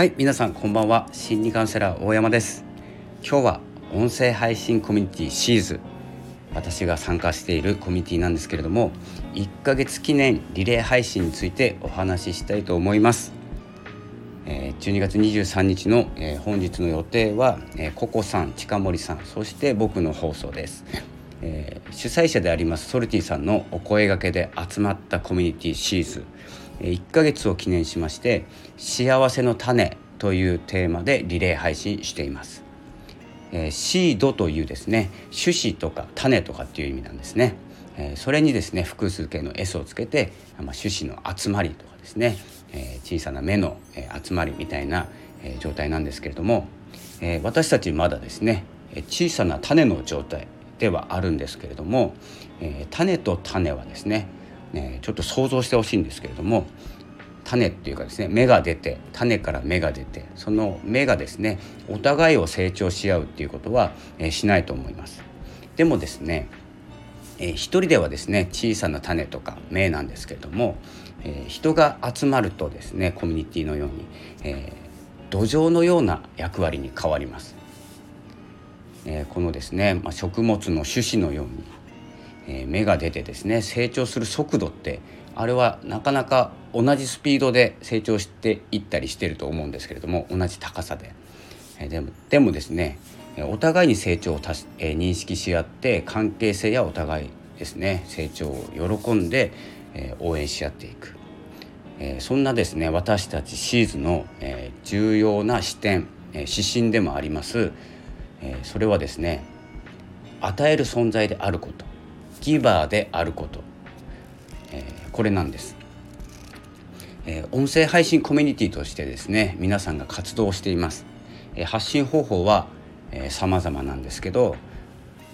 はい皆さんこんばんは。心理カウンセラー大山です。今日は音声配信コミュニティシーズ。私が参加しているコミュニティなんですけれども1ヶ月記念リレー配信についてお話ししたいと思います。12月23日の本日の予定はココさん近森さんそして僕の放送です。えー、主催者でありますソルティさんのお声がけで集まったコミュニティシーズ。1ヶ月を記念しまして「幸せの種」というテーマでリレー配信しています。えー、シードというですね種子とか種とかっていう意味なんですね。えー、それにですね複数形の S をつけて、まあ、種子の集まりとかですね、えー、小さな芽の、え集まりみたいな、え状態なんですけれども、え私たちまだですね小さな種の状態ではあるんですけれども、え種と種はですねね、ちょっと想像してほしいんですけれども種っていうかですね芽が出て種から芽が出てその芽がですねお互いを成長し合うっていうことは、えー、しないと思います。でもですね、えー、一人ではですね小さな種とか芽なんですけれども、えー、人が集まるとですねコミュニティのように、えー、土壌のような役割に変わります。えー、このですね、まあ、食物の種子のようにえ芽が出てですね成長する速度ってあれはなかなか同じスピードで成長していったりしてると思うんですけれども同じ高さで。えでもでもですねお互いに成長をたし、え認識し合って関係性やお互いですね成長を喜んで、え応援し合っていく、えそんなですね私たちシーズの、え重要な視点、え指針でもあります、えそれはですね与える存在であること。ギバーであること、えー、これなんです、えー、音声配信コミュニティとしてですね皆さんが活動しています、えー、発信方法は、えー、様々なんですけど、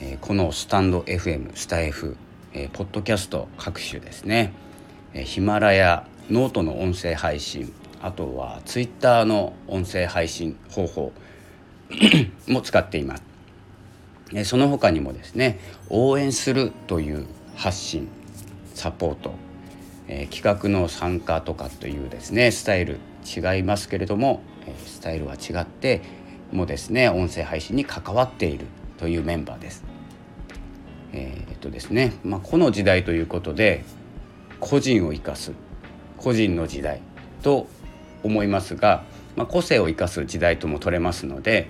えー、このスタンド FM スタ F、えー、ポッドキャスト各種ですね、えー、ヒマラヤノートの音声配信あとはツイッターの音声配信方法 も使っています。その他にもですね応援するという発信サポート、えー、企画の参加とかというですねスタイル違いますけれども、え、スタイルは違ってもですね音声配信に関わっているというメンバーです。えー、っとですね、まあ、この時代ということで個人を生かす個人の時代と思いますが、まあ、個性を生かす時代とも取れますので、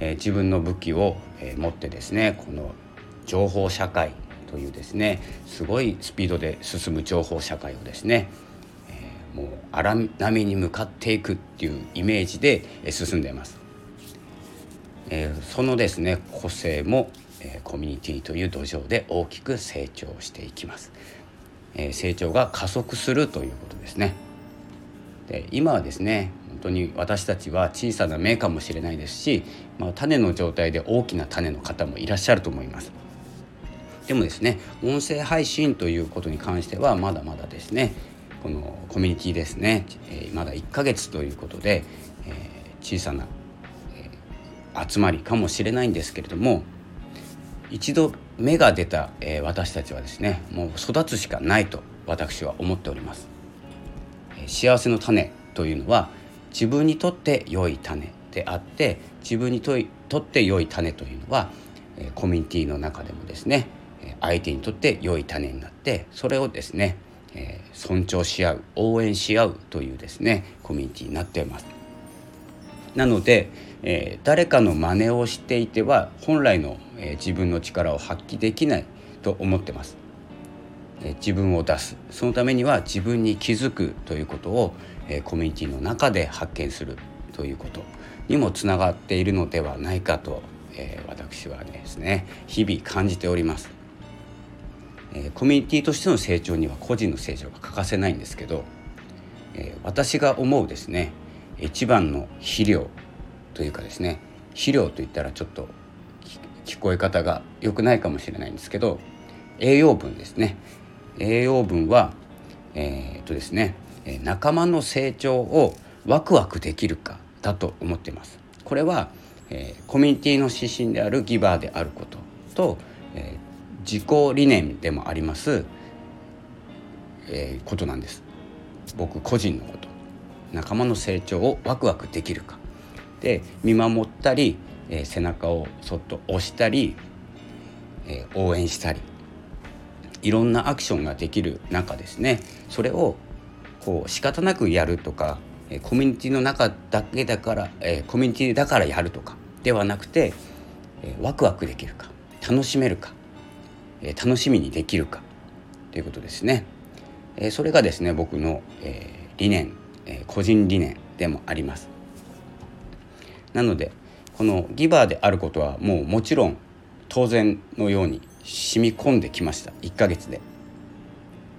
えー、自分の武器を、えー、持ってですねこの情報社会というですねすごいスピードで進む情報社会をですね、えー、もう荒波に向かっていくっていうイメージで進んでいます。え、そのですね個性も、え、コミュニティという土壌で大きく成長していきます。え、成長が加速するということですね。で今はですね本当に私たちは小さな芽かもしれないですし、まあ、種の状態で大きな種の方もいらっしゃると思います。でもですね音声配信ということに関してはまだまだですねこのコミュニティですね、えー、まだ1ヶ月ということで、えー、小さな、えー、集まりかもしれないんですけれども一度芽が出た、え私たちはですねもう育つしかないと私は思っております。幸せの種というのは自分にとって良い種であって自分にとって良い種というのはコミュニティの中でもですね相手にとって良い種になってそれをですね尊重し合う応援し合うというですねコミュニティになっています。なので、え誰かの真似をしていては本来の、え自分の力を発揮できないと思ってます。え自分を出す。そのためには自分に気づくということをえコミュニティの中で発見するということにもつながっているのではないかと、え、私はですね日々感じております、え、コミュニティとしての成長には個人の成長が欠かせないんですけど、え、私が思うですね一番の肥料というかですね肥料といったらちょっと聞こえ方が良くないかもしれないんですけど栄養分ですね。栄養分はえー、っとですね仲間の成長をワクワクできるかだと思っています。これは、えー、コミュニティの指針であるギバーであることと、えー、自己理念でもあります、えー、ことなんです。僕個人のこと仲間の成長をワクワクできるかで見守ったり、えー、背中をそっと押したり、えー、応援したりいろんなアクションができる中ですねそれをこう仕方なくやるとかコミュニティの中だけだから、え、コミュニティだからやるとかではなくて、えー、ワクワクできるか楽しめるか、え、楽しみにできるかということですね。え、それがですね僕の、え、理念、え、個人理念でもあります。なのでこのギバーであることはもうもちろん当然のように染み込んできました1ヶ月で。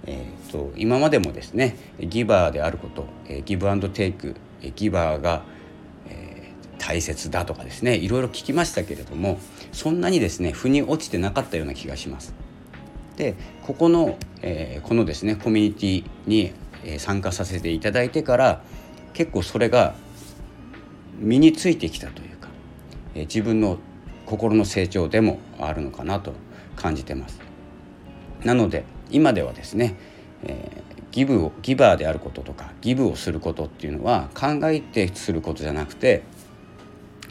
えーと、今までもですねギバーであること、えー、ギブアンドテイク、えー、ギバーが、えー、大切だとかですねいろいろ聞きましたけれどもそんなにですね腑に落ちてなかったような気がします。でここの、えー、このですねコミュニティに、え参加させていただいてから結構それが身についてきたというか、え自分の心の成長でもあるのかなと感じてます。なので今ではですね、えー、ギブをギバーであることとかギブをすることっていうのは考えてすることじゃなくて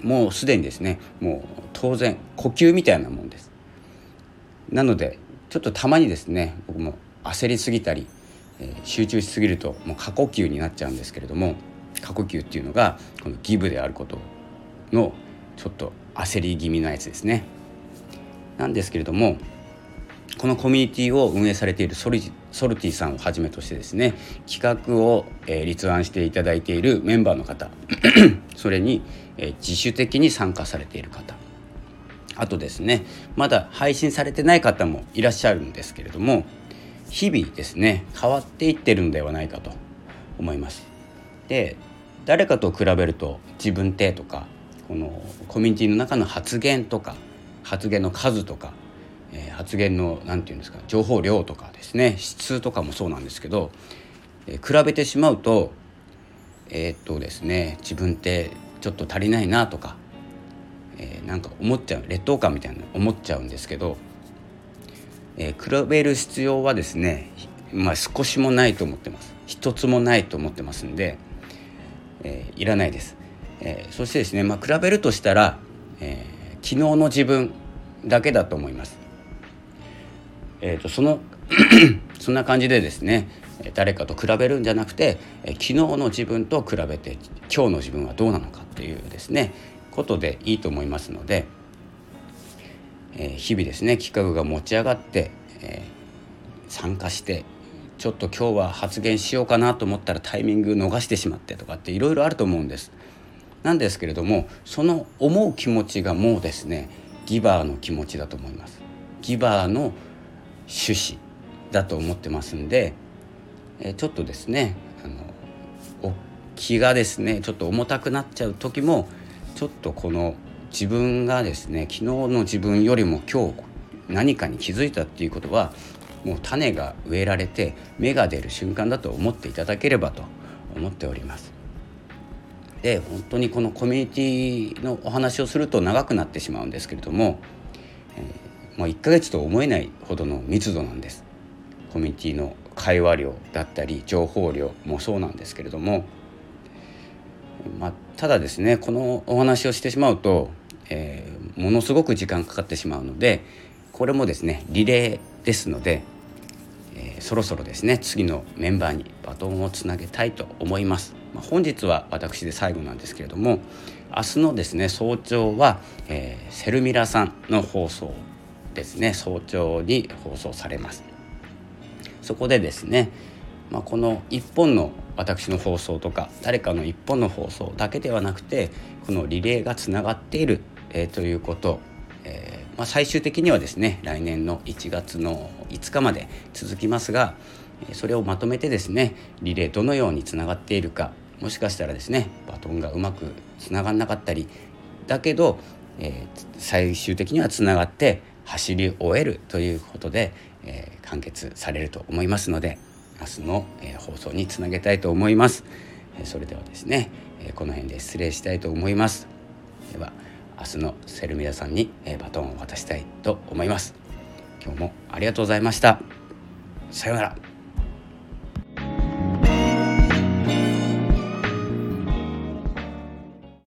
もうすでにですねもう当然呼吸みたいなもんです。なのでちょっとたまにですね僕も焦りすぎたり、えー、集中しすぎるともう過呼吸になっちゃうんですけれども過呼吸っていうのがこのギブであることのちょっと焦り気味なやつですね。なんですけれどもこのコミュニティを運営されているソルティさんをはじめとしてですね企画を、えー、立案していただいているメンバーの方 それに、えー、自主的に参加されている方あとですねまだ配信されてない方もいらっしゃるんですけれども日々ですね変わっていってるんではないかと思います。で誰かと比べると自分ってとかこのコミュニティの中の発言とか発言の数とかえー、発言の何て言うんですか情報量とかですね質とかもそうなんですけど、えー、比べてしまうとえー、っとですね自分ってちょっと足りないなとか、えー、なんか思っちゃう劣等感みたいな思っちゃうんですけど、えー、比べる必要はですねまあ少しもないと思ってます。一つもないと思ってますんで、えー、いらないです、えー、そしてですね、まあ、比べるとしたら、えー、昨日の自分だけだと思いますえーと、その そんな感じでですね誰かと比べるんじゃなくて昨日の自分と比べて今日の自分はどうなのかっていうですねことでいいと思いますので、えー、日々ですね企画が持ち上がって、えー、参加してちょっと今日は発言しようかなと思ったらタイミング逃してしまってとかっていろいろあると思うんです。なんですけれどもその思う気持ちがもうですねギバーの気持ちだと思います。ギバーの趣旨だと思ってますんで、えちょっとですねあの気がですねちょっと重たくなっちゃう時もちょっとこの自分がですね昨日の自分よりも今日何かに気づいたっていうことはもう種が植えられて芽が出る瞬間だと思っていただければと思っております。で本当にこのコミュニティのお話をすると長くなってしまうんですけれども、えーまあ、1ヶ月と思えないほどの密度なんですコミュニティの会話量だったり情報量もそうなんですけれども、まあ、ただですねこのお話をしてしまうと、えー、ものすごく時間かかってしまうのでこれもですねリレーですので、えー、そろそろですね次のメンバーにバトンをつなげたいと思います。まあ、本日は私で最後なんですけれども明日のですね早朝は、えー、セルミラさんの放送ですね。早朝に放送されます。そこでですね、まあ、この1本の私の放送とか誰かの1本の放送だけではなくてこのリレーがつながっている、えー、ということ、えー、まあ、最終的にはですね来年の1月の5日まで続きますがそれをまとめてですねリレーどのようにつながっているかもしかしたらですねバトンがうまくつながんなかったりだけど、えー、最終的にはつながって走り終えるということで、えー、完結されると思いますので明日の、えー、放送につなげたいと思います、えー、それではですね、えこの辺で失礼したいと思います。では明日のセルミラさんに、えバトンを渡したいと思います。今日もありがとうございました。さようなら。